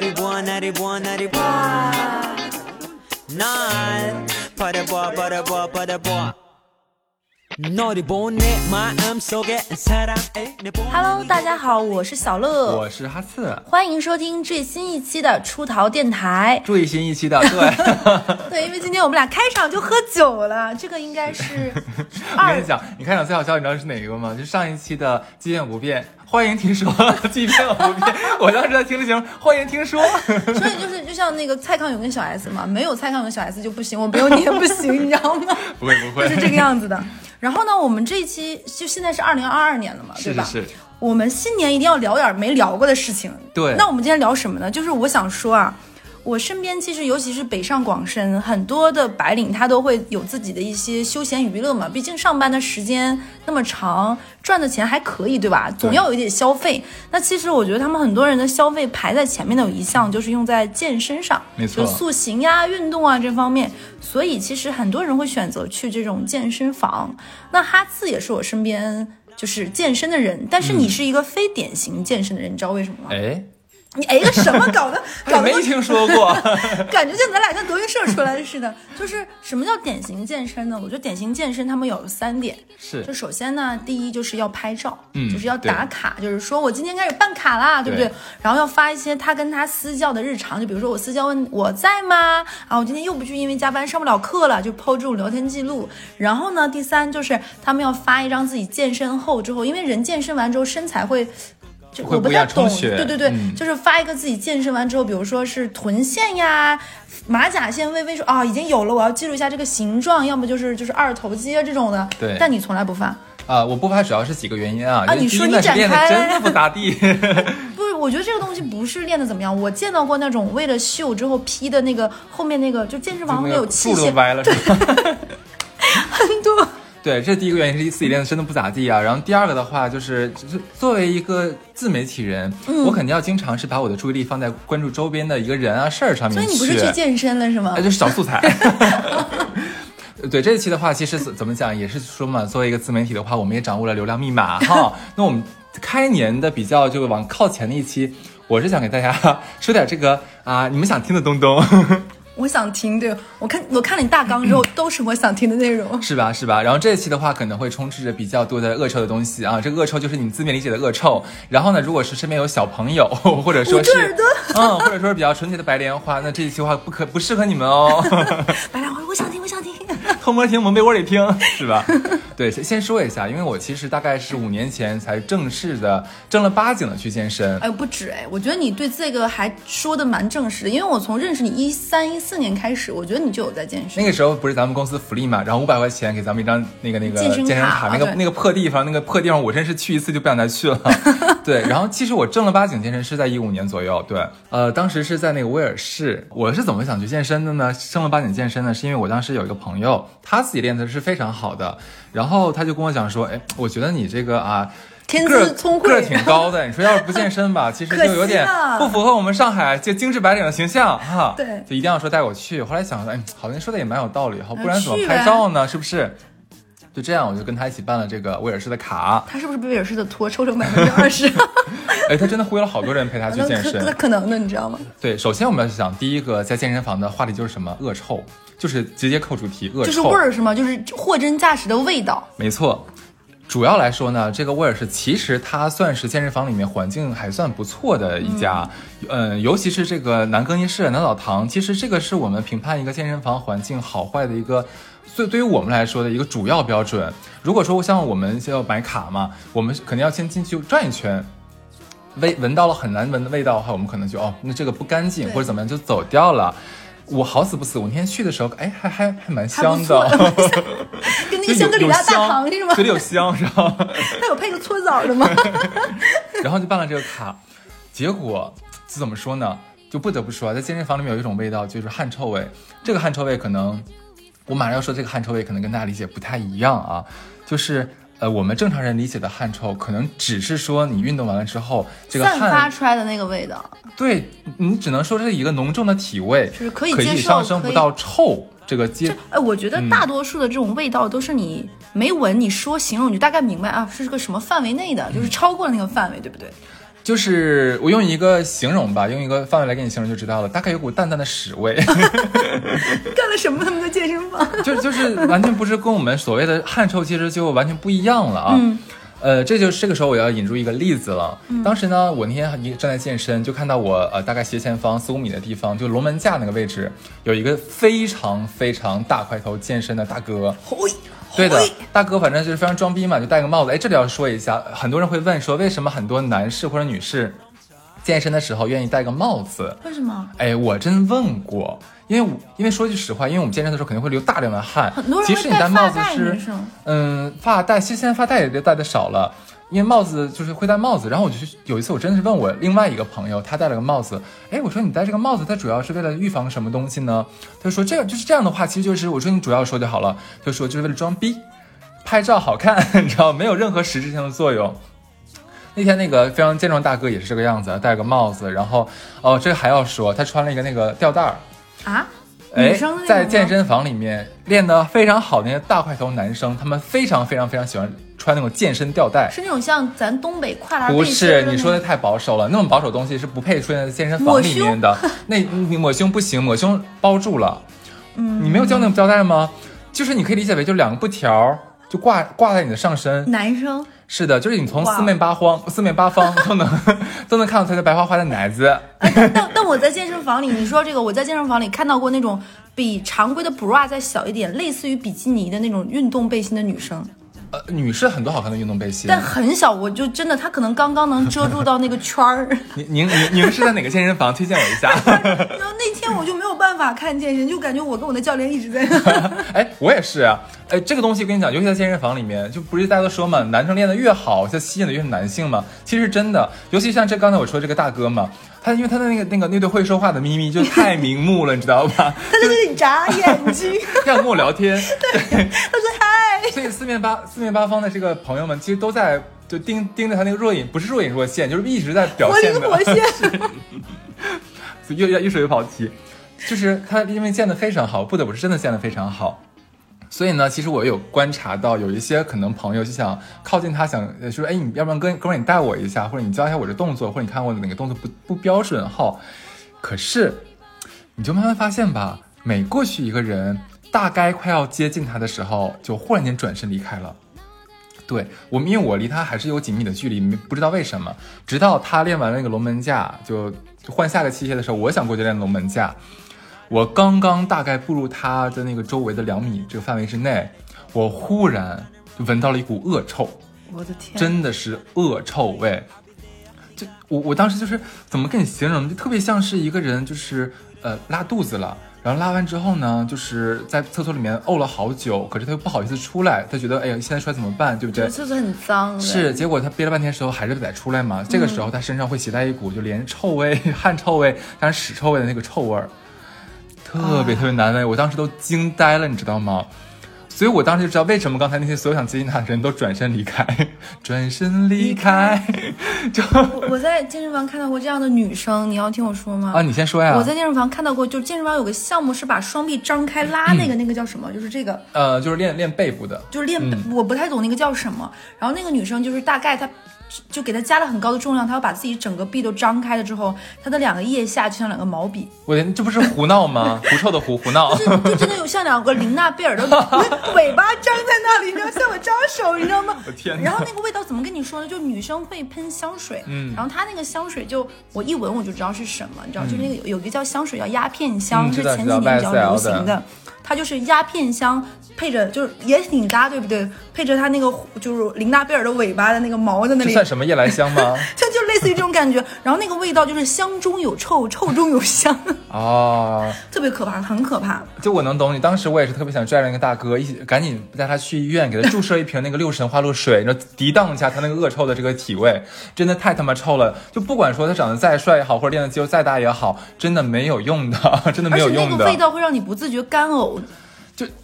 날이 부어 날이 부어 날이 부어 날 버려봐 버려봐 버려봐 너를 보내 마음속에 사랑해 내 보내 Hello，大家好，我是小乐，我是哈刺，欢迎收听最新一期的出逃电台。最新一期的对。对，因为今天我们俩开场就喝酒了，这个应该是二我跟你讲，你开场最好笑，你知道是哪个吗？就上一期的“既变不变”， 欢迎听说“即便不变”。我当时在听着节目，欢迎听说。所以就是就像那个蔡康永跟小 S 嘛，没有蔡康永小 S 就不行，我没有你也不行，你知道吗？不会不会，就是这个样子的。然后呢，我们这一期就现在是二零二二年了嘛，对吧？是是是，我们新年一定要聊点没聊过的事情。对那我们今天聊什么呢？就是我想说啊，我身边其实尤其是北上广深很多的白领，他都会有自己的一些休闲娱乐嘛。毕竟上班的时间那么长，赚的钱还可以，对吧？总要有一点消费。那其实我觉得他们很多人的消费排在前面的有一项就是用在健身上，没错就塑形呀、运动啊这方面。所以其实很多人会选择去这种健身房。那哈次也是我身边。就是健身的人，但是你是一个非典型健身的人，你知道为什么吗？哎，你哎个什么搞的？搞得没听说过。感觉像咱俩像德云社出来的似的。就是什么叫典型健身呢？我觉得典型健身他们有三点，是就首先呢，第一就是要拍照，嗯就是要打卡，就是说我今天开始办卡啦，对不对？对然后要发一些他跟他私教的日常，就比如说我私教问我在吗？啊，我今天又不去，因为加班上不了课了，就抛这种聊天记录。然后呢，第三就是他们要发一张自己健身后之后，因为人健身完之后身材会。就我不太懂，对对对，嗯就是发一个自己健身完之后，比如说是臀线呀、马甲线微微说啊已经有了，我要记录一下这个形状，要么就是就是二头肌啊这种的。对但你从来不发。啊，我不发主要是几个原因啊。啊你说你练的真的不咋地。不是，我觉得这个东西不是练的怎么样，我见到过那种为了秀之后 P 的那个后面那个，就健身房后面有器械？很多。对，这第一个原因是自己练的真的不咋地啊。然后第二个的话，就是就是作为一个自媒体人，嗯我肯定要经常是把我的注意力放在关注周边的一个人啊事儿上面去。所以你不是去健身了是吗哎，？就是找素材。对这一期的话，其实怎怎么讲，也是说嘛，作为一个自媒体的话，我们也掌握了流量密码哈。那我们开年的比较就往靠前的一期，我是想给大家 说点这个啊，你们想听的东东。我想听，对我看我看了你大纲之后，都是我想听的内容。是吧？是吧？然后这一期的话，可能会充斥着比较多的恶臭的东西啊。这个恶臭就是你字面理解的恶臭。然后呢，如果是身边有小朋友，或者说是捂耳朵嗯，或者说是比较纯洁的白莲花，那这一期的话不可不适合你们哦。白莲花，我想听，我想听。偷摸听，蒙被窝里听，是吧？对，先先说一下，因为我其实大概是五年前才正式的正儿八经的去健身。哎，不止哎，我觉得你对这个还说的蛮正式的，因为我从认识你一三一四年开始，我觉得你就有在健身。那个时候不是咱们公司福利嘛，然后五百块钱给咱们一张那个那个健身卡身卡，那个对那个破地方，那个破地方，我真是去一次就不想再去了。对，然后其实我正儿八经健身是在一五年左右，对，呃，当时是在那个威尔士。我是怎么想去健身的呢？正儿八经健身呢，是因为我当时有一个朋友，他自己练的是非常好的，然后他就跟我讲说，哎，我觉得你这个啊。天个儿资聪慧个儿挺高的，你说要是不健身吧，其实就有点不符合我们上海这精致白领的形象哈。对就一定要说带我去。后来想说，哎，好像说的也蛮有道理哈，不然怎么拍照呢？是不是？就这样，我就跟他一起办了这个威尔士的卡。他是不是被威尔士的托抽成百分之二十？哎，他真的忽悠了好多人陪他去健身那身。可能的，你知道吗？对，首先我们要想，第一个在健身房的话题就是什么？恶臭，就是直接扣主题，恶臭。就是味儿是吗？就是货真价实的味道。没错，主要来说呢，这个味儿是其实它算是健身房里面环境还算不错的一家，嗯、尤其是这个男更衣室、男澡堂，其实这个是我们评判一个健身房环境好坏的一个。所以对于我们来说的一个主要标准，如果说像我们要买卡嘛，我们肯定要先进去转一圈，闻闻到了很难闻的味道的话，我们可能就哦，那这个不干净或者怎么样就走掉了。我好死不死，我那天去的时候，哎，还还还蛮香错的，跟那个香格里拉大堂是吗？嘴里有香是吧？它 有配个搓澡的吗？然后就办了这个卡，结果这怎么说呢？就不得不说啊，在健身房里面有一种味道，就是汗臭味。这个汗臭味可能，我马上要说这个汗臭味可能跟大家理解不太一样啊，就是。呃，我们正常人理解的汗臭，可能只是说你运动完了之后，这个散发，出来的那个味道，对你只能说是一个浓重的体味，就是可以接受上升不到臭这个阶我觉得大多数的这种味道都是你没闻，你说形容你就大概明白啊，是个什么范围内的，就是超过了那个范围，对不对？就是我用一个形容吧，用一个范围来给你形容就知道了，大概有股淡淡的屎味，干了什么？他们在健身房？就就是完全不是跟我们所谓的汗臭其实就完全不一样了啊。嗯呃，这就这个时候我要引入一个例子了。当时呢，我那天一正在健身，就看到我呃大概斜前方四五米的地方，就龙门架那个位置，有一个非常非常大块头健身的大哥。嘿，对的，大哥反正就是非常装逼嘛，就戴个帽子。哎，这里要说一下，很多人会问说，为什么很多男士或者女士健身的时候愿意戴个帽子？为什么？哎，我真问过，因为我因为说句实话，因为我们健身的时候肯定会流大量的汗，很多人即使你戴帽子，是。嗯，发带，其实现在发带也戴的少了，因为帽子就是会戴帽子。然后我就去有一次，我真的是问我另外一个朋友，他戴了个帽子，哎，我说你戴这个帽子，它主要是为了预防什么东西呢？他就说这个就是这样的话，其实就是我说你主要说就好了，就说就是为了装逼，拍照好看，你知道，没有任何实质性的作用。那天那个非常健壮大哥也是这个样子，戴个帽子，然后哦，这个还要说，他穿了一个那个吊带儿，啊？哎在健身房里面练得非常好的那些大块头男生，他们非常非常非常喜欢穿那种健身吊带。是那种像咱东北跨栏不是，你说的太保守了，那种保守东西是不配出现在健身房里面的。那你抹胸不行，抹胸包住了。嗯，你没有教那种吊带吗？就是你可以理解为就两个布条就挂挂在你的上身。男生是的，就是你从四面八方四面八方都能 都能看到他的白花花的奶子。但但我在健身房里，你说这个，我在健身房里看到过那种比常规的 bra 再小一点，类似于比基尼的那种运动背心的女生，呃，女士很多好看的运动背心。但很小，我就真的，她可能刚刚能遮住到那个圈儿。您您您您是在哪个健身房？推荐我一下。然后那天我就没有办法看健身，就感觉我跟我的教练一直在那。哎，我也是啊。哎，这个东西跟你讲，尤其在健身房里面，就不是大家都说嘛，男生练得越好，就吸引的越是男性嘛。其实真的，尤其像这刚才我说这个大哥嘛，他因为他的那个那个那对会说话的咪咪就太明目了，你知道吧？他在那里眨眼睛，要跟我聊天，对他说嗨，所以四面八四面八方的这个朋友们，其实都在就盯盯着他那个若隐，不是若隐若现，就是一直在表活现的。灵活现。越越越说越跑题，就是他因为建的非常好，不得不是真的建的非常好。所以呢，其实我有观察到，有一些可能朋友就想靠近他，想呃说，哎，你要不然哥哥们儿你带我一下，或者你教一下我这动作，或者你看我哪个动作不不标准哈。可是，你就慢慢发现吧，每过去一个人，大概快要接近他的时候，就忽然间转身离开了。对我，因为我离他还是有几米的距离，没不知道为什么。直到他练完那个龙门架，就就换下个器械的时候，我想过去练龙门架。我刚刚大概步入他的那个周围的两米这个范围之内，我忽然就闻到了一股恶臭，我的天，真的是恶臭味。就我我当时就是怎么跟你形容，就特别像是一个人就是呃拉肚子了。然后拉完之后呢，就是在厕所里面呕了好久，可是他又不好意思出来，他觉得哎呀，现在出来怎么办，对不对？厕所很脏的。是，结果他憋了半天时候还是得出来嘛。这个时候他身上会携带一股就连臭味、汗臭味，但是屎臭味的那个臭味儿，特别特别难闻。我当时都惊呆了，你知道吗？所以我当时就知道为什么刚才那些所有想接近他的人都转身离开，转身离开。就我我在健身房看到过这样的女生，你要听我说吗？啊，你先说呀。我在健身房看到过，就健身房有个项目是把双臂张开拉那个、那个叫什么？就是这个，呃，就是练练背部的。就是练，嗯我不太懂那个叫什么。然后那个女生就是大概她就给它加了很高的重量，它要把自己整个臂都张开了之后，它的两个腋下就像两个毛笔，我的这不是胡闹吗？狐臭的狐，胡闹。就就真的有像两个玲娜贝尔的 尾巴张在那里，你知道向我招手，你知道吗？我天然后那个味道怎么跟你说呢？就女生会喷香水，嗯然后它那个香水就我一闻我就知道是什么，你知道，就是那个有有一个叫香水叫鸦片香，嗯是前几年比较流行的。它就是鸦片香，配着就是也挺搭，对不对？配着它那个就是琳娜贝尔的尾巴的那个毛在那里，这算什么夜来香吗？它就类似于这种感觉。然后那个味道就是香中有臭，臭中有香，哦，特别可怕，很可怕。就我能懂你，当时我也是特别想拽着那个大哥一起，赶紧带他去医院，给他注射一瓶那个六神花露水，然后涤荡一下他那个恶臭的这个体味，真的太他妈臭了。就不管说他长得再帅也好，或者练的肌肉再大也好，真的没有用的，真的没有用的。那个味道会让你不自觉干呕。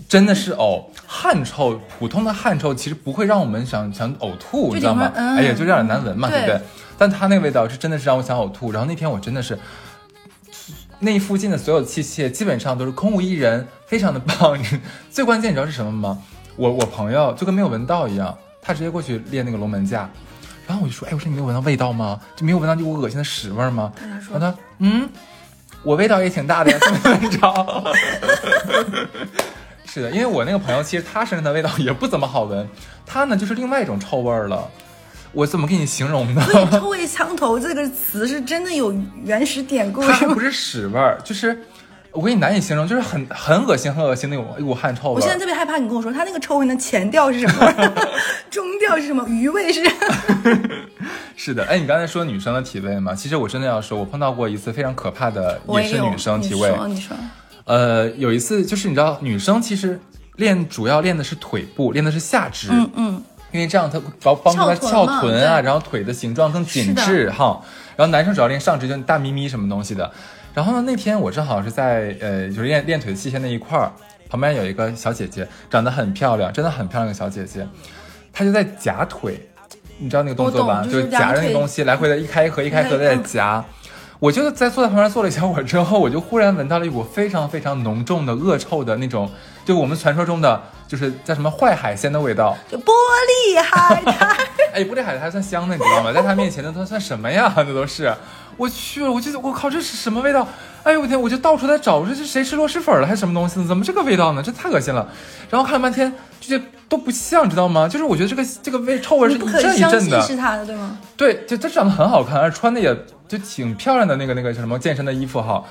就真的是呕，汗臭，普通的汗臭其实不会让我们想想呕吐，你知道吗？哎呀，就有点难闻嘛，对不对对？但他那个味道是真的是让我想呕吐。然后那天我真的是，那附近的所有器械基本上都是空无一人，非常的棒。最关键你知道是什么吗？我我朋友就跟没有闻到一样，他直接过去练那个龙门架。然后我就说，哎，我说你没有闻到味道吗？就没有闻到一股恶心的屎味儿吗？他说然后他，嗯，我味道也挺大的呀，怎么闻着？是的，因为我那个朋友其实他身上的味道也不怎么好闻，他呢就是另外一种臭味儿了。我怎么给你形容呢？“臭味相投”这个词是真的有原始典故，是吗它不？是屎味儿，就是我给你难以形容，就是很很恶心、很恶心那种一股汗臭味。我现在特别害怕你跟我说他那个臭味的，前调是什么，中调是什么，余味是。是的，哎，你刚才说女生的体味嘛，其实我真的要说，我碰到过一次非常可怕的，也是女生体味你。说，你说，呃，有一次就是你知道，女生其实练主要练的是腿部，练的是下肢，嗯嗯，因为这样它帮帮助她翘翘臀啊，然后腿的形状更紧致哈。然后男生主要练上肢，就大咪咪什么东西的。然后呢，那天我正好是在呃，就是练练腿的器械那一块儿，旁边有一个小姐姐，长得很漂亮，真的很漂亮的小姐姐，她就在夹腿，你知道那个动作吧？就是是夹着那个东西来回的一开一合，一开合的在嗯夹。我就在坐在旁边坐了一小会儿之后，我就忽然闻到了一股非常非常浓重的恶臭的那种，就我们传说中的就是叫什么坏海鲜的味道。就玻璃海苔。哎，玻璃海苔还算香的，你知道吗？在他面前那都算什么呀？那都是，我去了，我就我靠，这是什么味道？哎呦我天，我就到处在找，我说这谁吃螺蛳粉了还是什么东西呢？怎么这个味道呢？这太恶心了。然后看了半天，这些都不像，你知道吗？就是我觉得这个这个味臭味是不一阵一阵的。是他的，对吗？对，就他长得很好看，而穿的也就挺漂亮的那个那个叫什么健身的衣服哈，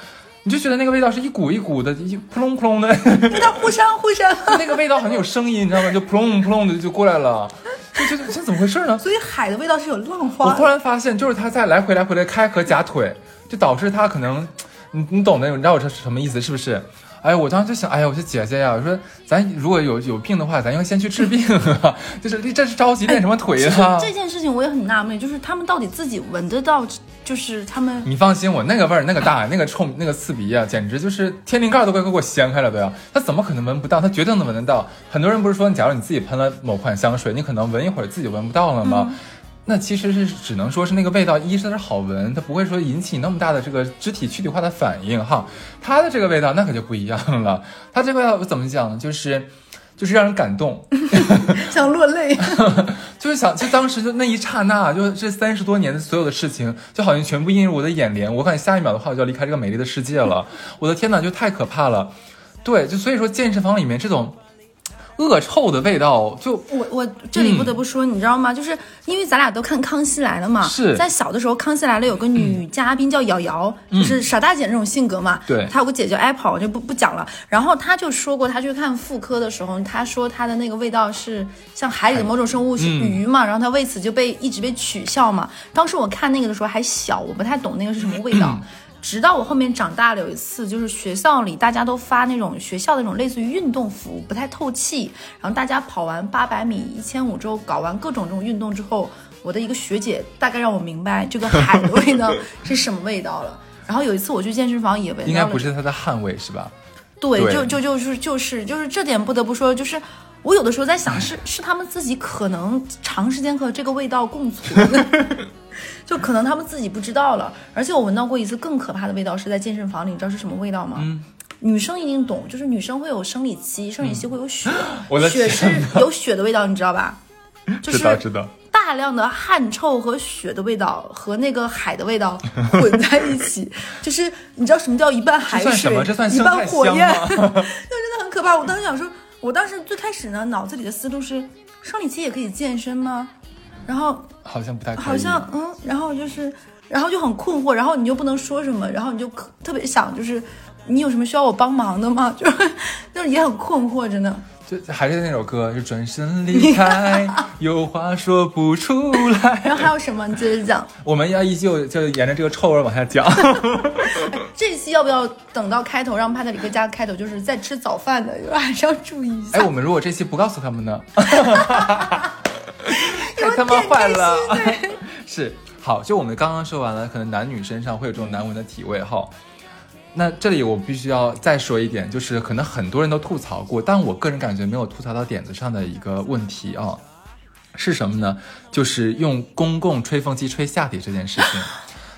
你就觉得那个味道是一股一股的，一扑隆扑隆的，有点互相互相。那个味道很有声音，你知道吗？就扑隆扑隆的就过来了，这这这怎么回事呢？所以海的味道是有浪花我突然发现，就是他在来回来回的开合夹腿，就导致他可能，你你懂的，你知道我这是什么意思是不是？哎，我当时就想，哎呀，我说姐姐呀，我说咱如果有有病的话，咱应该先去治病啊，就是这是着急练什么腿啊？这件事情我也很纳闷，就是他们到底自己闻得到，就是他们你放心，我那个味儿、那个大、那个臭、那个刺鼻啊，简直就是天灵盖都快给我掀开了都要。他怎么可能闻不到？他绝对能闻得到。很多人不是说，假如你自己喷了某款香水，你可能闻一会儿自己闻不到了吗？那其实是只能说是那个味道，一是它是好闻，它不会说引起那么大的这个肢体躯体化的反应哈。它的这个味道那可就不一样了，它这个味道怎么讲呢？就是就是让人感动，想落泪。就是想，就当时就那一刹那，就这三十多年的所有的事情，就好像全部映入我的眼帘。我感觉下一秒的话，我就要离开这个美丽的世界了。我的天哪，就太可怕了。对，就所以说健身房里面这种恶臭的味道，就我我这里不得不说，你知道吗？就是因为咱俩都看《康熙来了》嘛，是在小的时候，《康熙来了》有个女嘉宾叫瑶瑶，就是傻大姐那种性格嘛。对她有个姐叫 Apple，我就不不讲了。然后她就说过，她去看妇科的时候，她说她的那个味道是像海里的某种生物是鱼嘛，然后她为此就被一直被取笑嘛。当时我看那个的时候还小，我不太懂那个是什么味道。直到我后面长大了，有一次就是学校里大家都发那种学校的那种类似于运动服，不太透气。然后大家跑完八百米、一千五之后，搞完各种这种运动之后，我的一个学姐大概让我明白这个海的味道 是什么味道了。然后有一次我去健身房也闻到了，应该不是它的汗味是吧？对，对就就就是就是就是这点不得不说，就是我有的时候在想，是 是他们自己可能长时间和这个味道共存，就可能他们自己不知道了。而且我闻到过一次更可怕的味道，是在健身房里，你知道是什么味道吗？嗯女生一定懂，就是女生会有生理期，生理期会有血，血是有血的味道，你知道吧？就是知道知道。大量的汗臭和血的味道和那个海的味道 混在一起，就是你知道什么叫一半海水这算什么？这算一半火焰，香吗？那真的很可怕。我当时想说，我当时最开始呢，脑子里的思路是，生理期也可以健身吗？然后好像不太。好像嗯，然后就是，然后就很困惑，然后你又不能说什么，然后你就特别想，就是你有什么需要我帮忙的吗？就是就是也很困惑，真的。就还是那首歌，就转身离开，有话说不出来。然后还有什么？你接着讲。我们要依旧就沿着这个臭味往下讲。这期要不要等到开头让帕特里克加个开头，就是在吃早饭的，还是要注意一下。哎，我们如果这期不告诉他们呢？太他妈坏了！是好，就我们刚刚说完了，可能男女身上会有这种难闻的体味哈。那这里我必须要再说一点，就是可能很多人都吐槽过，但我个人感觉没有吐槽到点子上的一个问题啊，是什么呢？就是用公共吹风机吹下体这件事情。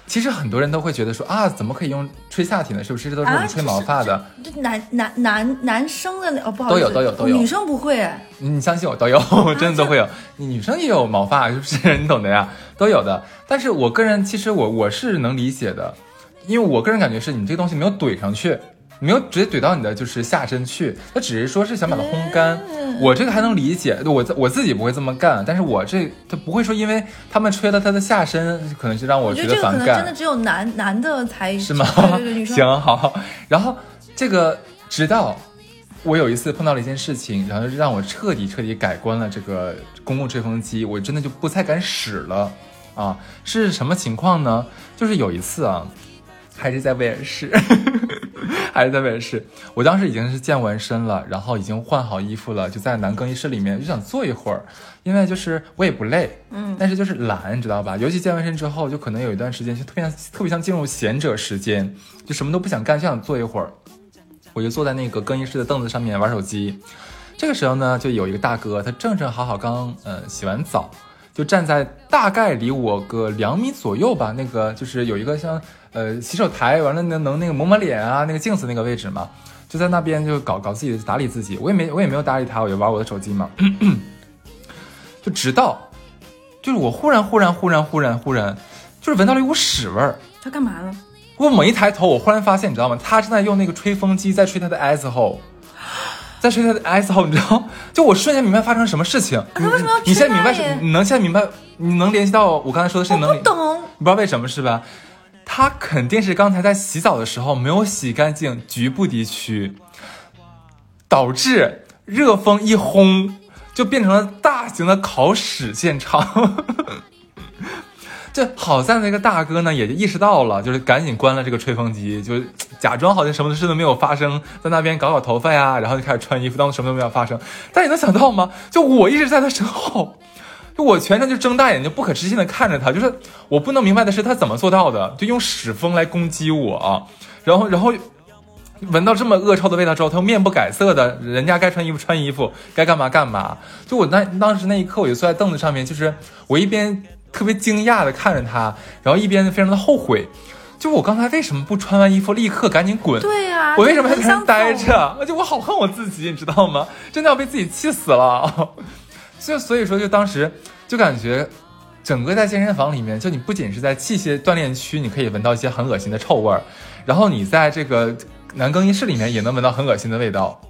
其实很多人都会觉得说啊，怎么可以用吹下体呢？是不是这都是我啊们吹毛发的？这男男男男生的那哦，不好意思，都有都有都有女生不会哎。你你相信我，都有，真的都会有。你女生也有毛发，是不是？你懂的呀，都有的。但是我个人其实我我是能理解的，因为我个人感觉是你这个东西没有怼上去，没有直接怼到你的就是下身去，他只是说是想把它烘干。我这个还能理解，我我自己不会这么干，但是我这他不会说因为他们吹了他的下身，可能就让我觉我觉得这个可反感能真的。只有男男的才是吗？对对对，行好，然后这个直到我有一次碰到了一件事情，然后让我彻底彻底改观了这个公共吹风机，我真的就不太敢使了啊！是什么情况呢？就是有一次啊，还是在威尔士，还是在威尔士，我当时已经是健完身了，然后已经换好衣服了，就在男更衣室里面就想坐一会儿，因为就是我也不累，嗯但是就是懒，你知道吧？尤其健完身之后，就可能有一段时间就特别像特别像进入闲者时间，就什么都不想干，就想坐一会儿。我就坐在那个更衣室的凳子上面玩手机。这个时候呢，就有一个大哥，他正正好好刚呃洗完澡，就站在大概离我个两米左右吧，那个就是有一个像呃洗手台，完了能能那个抹抹脸啊，那个镜子那个位置嘛，就在那边就搞搞自己的打理自己。我也没我也没有搭理他，我就玩我的手机嘛。就直到就是我忽然忽然忽然忽然忽然就是闻到了一股屎味儿。他干嘛呢？我猛一抬头，我忽然发现，你知道吗？他正在用那个吹风机在吹他的 S hole，在吹他的 S hole，你知道？就我瞬间明白发生了什么事情。他为什么要你你现在明白？你能现在明白？你能联系到我刚才说的事情？能懂。你不知道为什么是吧？他肯定是刚才在洗澡的时候没有洗干净局部地区，导致热风一轰，就变成了大型的烤屎现场。这好在那个大哥呢，也就意识到了，就是赶紧关了这个吹风机，就假装好像什么事都没有发生，在那边搞搞头发呀，然后就开始穿衣服，当做什么都没有发生。但你能想到吗？就我一直在他身后，就我全程就睁大眼睛，不可置信的看着他，就是我不能明白的是他怎么做到的，就用屎风来攻击我，然后然后闻到这么恶臭的味道之后，他又面不改色的，人家该穿衣服穿衣服，该干嘛干嘛。就我那当时那一刻，我就坐在凳子上面，就是我一边特别惊讶的看着他，然后一边非常的后悔，就我刚才为什么不穿完衣服立刻赶紧滚？对呀、我为什么还在那待？着？而且我好恨我自己，你知道吗？真的要被自己气死了。就所以说，就当时就感觉，整个在健身房里面，就你不仅是在器械锻炼区，你可以闻到一些很恶心的臭味儿，然后你在这个男更衣室里面也能闻到很恶心的味道。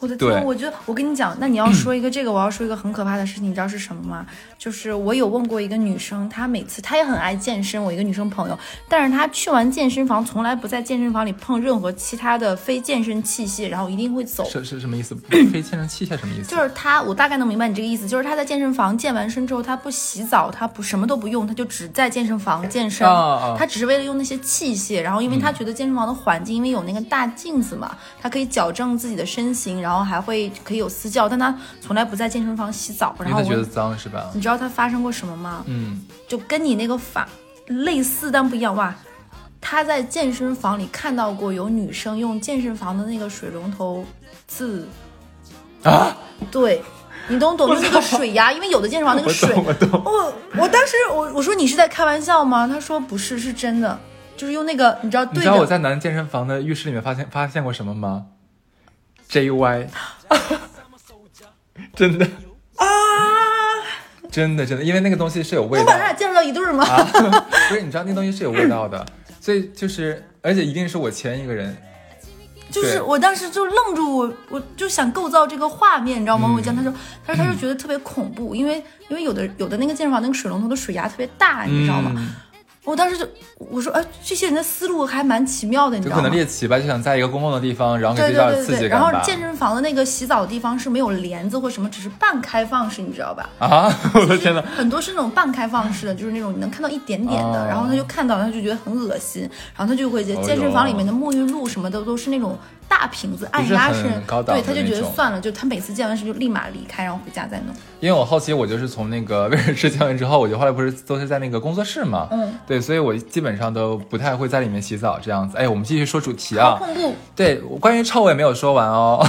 我的天，我觉得我跟你讲，那你要说一个这个，我要说一个很可怕的事情，你知道是什么吗？就是我有问过一个女生，她每次她也很爱健身，我一个女生朋友，但是她去完健身房，从来不在健身房里碰任何其他的非健身器械，然后一定会走。是是什么意思？非健身器械什么意思？就是她，我大概能明白你这个意思，就是她在健身房健完身之后，她不洗澡，她不什么都不用，她就只在健身房健身，她只是为了用那些器械，然后因为她觉得健身房的环境，因为有那个大镜子嘛，她可以矫正自己的身形，然后还会可以有私教，但他从来不在健身房洗澡。然后我，觉得脏是吧？你知道他发生过什么吗？嗯，就跟你那个法类似但不一样哇。他在健身房里看到过有女生用健身房的那个水龙头自啊，对，你懂懂，就是那个水压，因为有的健身房那个水，懂我懂。我我当时我我说你是在开玩笑吗？他说不是，是真的，就是用那个你知道你对你，知道我在男健身房的浴室里面发现发现过什么吗？JY，真的。啊，真的真的，因为那个东西是有味道。我把他俩介绍到一对儿吗？啊，不是，你知道那东西是有味道的，所以就是，而且一定是我前一个人，就是我当时就愣住，我我就想构造这个画面，你知道吗？嗯。我讲，他说，他说他就觉得特别恐怖，因为因为有的有的那个健身房那个水龙头的水压特别大，你知道吗？嗯我当时就我说，哎，这些人的思路还蛮奇妙的，你知道吗？可能猎奇吧，就想在一个公共的地方，然后给对对对对对，点刺激感。然后健身房的那个洗澡的地方是没有帘子或什么，只是半开放式，你知道吧？啊，我的天呐，很多是那种半开放式的，就是那种你能看到一点点的，哦然后他就看到，他就觉得很恶心，然后他就会觉得哦健身房里面的沐浴露什么的都是那种大瓶子，按压式很高档对，他就觉得算了，就他每次健完身就立马离开，然后回家再弄。因为我后期我就是从那个威尔士健完之后，我就后来不是都是在那个工作室嘛，嗯，对，所以我基本上都不太会在里面洗澡这样子。哎，我们继续说主题啊，好恐怖！对，关于臭味没有说完哦，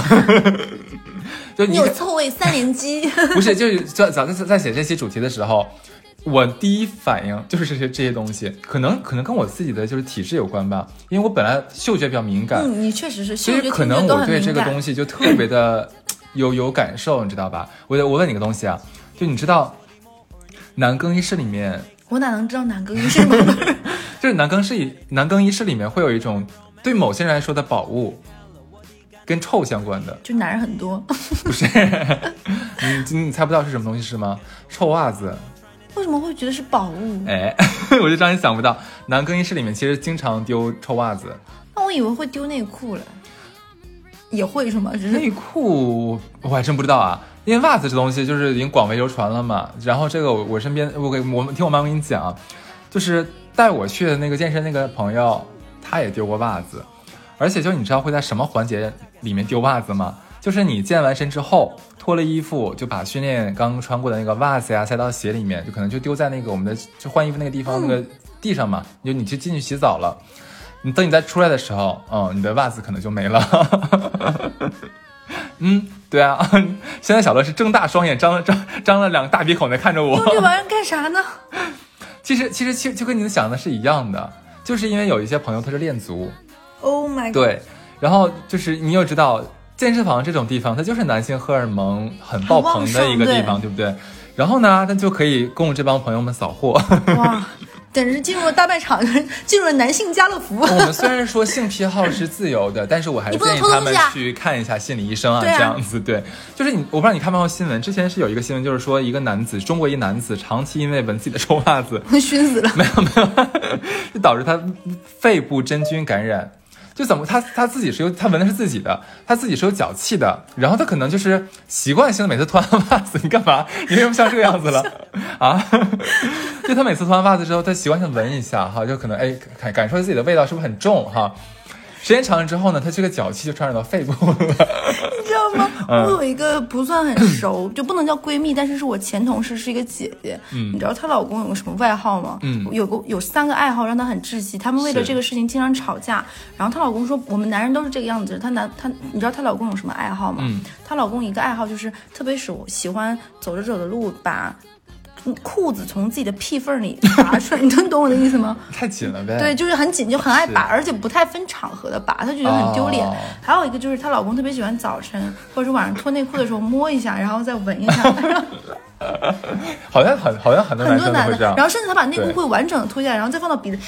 就你你有臭味三连击，不是，就是在在在在写这期主题的时候，我第一反应就是这些这些东西，可能可能跟我自己的就是体质有关吧，因为我本来嗅觉比较敏感，嗯，你确实是，所以嗅觉、可能我听觉都很敏感对这个东。西就特别的 有有感受，你知道吧？我我问你个东西啊，就你知道男更衣室里面，我哪能知道男更衣室吗？就是男更室里男更衣室里面会有一种对某些人来说的宝物，跟臭相关的，就男人很多，不是？你你猜不到是什么东西是吗？臭袜子。为什么会觉得是宝物？哎，我就让你想不到，男更衣室里面其实经常丢臭袜子。那我以为会丢内裤了，也会是吗？只是内裤我还真不知道啊，因为袜子这东西就是已经广为流传了嘛。然后这个我我身边，我给我听我妈跟你讲，就是带我去的那个健身那个朋友，他也丢过袜子，而且就你知道会在什么环节里面丢袜子吗？就是你健完身之后脱了衣服，就把训练刚穿过的那个袜子呀塞到鞋里面，就可能就丢在那个我们的就换衣服那个地方、那个地上嘛。就你去进去洗澡了，你等你再出来的时候，嗯，你的袜子可能就没了。嗯，对啊，现在小乐是睁大双眼，张了张张了两个大鼻孔在看着我。用这玩意儿干啥呢？其实其实其实就跟你想的是一样的，就是因为有一些朋友他是练足，Oh my god！对，然后就是你又知道健身房这种地方，它就是男性荷尔蒙很爆棚的一个地方，对不对？然后呢，他就可以供这帮朋友们扫货。哇，简直进入了大卖场，进入了男性家乐福。我们虽然说性癖好是自由的，但是我还是建议他们去看一下心理医生啊，啊这样子对。就是你，我不知道你看没看过新闻，之前是有一个新闻，就是说一个男子，中国一男子长期因为闻自己的臭袜子，熏死了。没 有没有，就导致他肺部真菌感染。就怎么他他自己是有他闻的是自己的，他自己是有脚气的，然后他可能就是习惯性的每次脱完袜子，你干嘛？你为什么像这个样子了 啊？就他每次脱完袜子之后，他习惯性闻一下哈，就可能哎感感受自己的味道是不是很重哈？时间长了之后呢，他这个脚气就传染到肺部了。我有一个不算很熟，就不能叫闺蜜，但是是我前同事，是一个姐姐。嗯你知道她老公有个什么外号吗？嗯有个有三个爱好让她很窒息，他们为了这个事情经常吵架。然后她老公说，我们男人都是这个样子。她男她，你知道她老公有什么爱好吗？嗯她老公一个爱好就是特别喜喜欢走着走着路把。裤子从自己的屁缝里拔出来，你能 懂我的意思吗？太紧了呗。对，就是很紧，就很爱拔，而且不太分场合的拔，她觉得很丢脸。哦还有一个就是她老公特别喜欢早晨或者是晚上脱内裤的时候摸一下，然后再闻一下，好像很好像很多男很多男的然后甚至他把内裤会完整的脱下来，然后再放到鼻子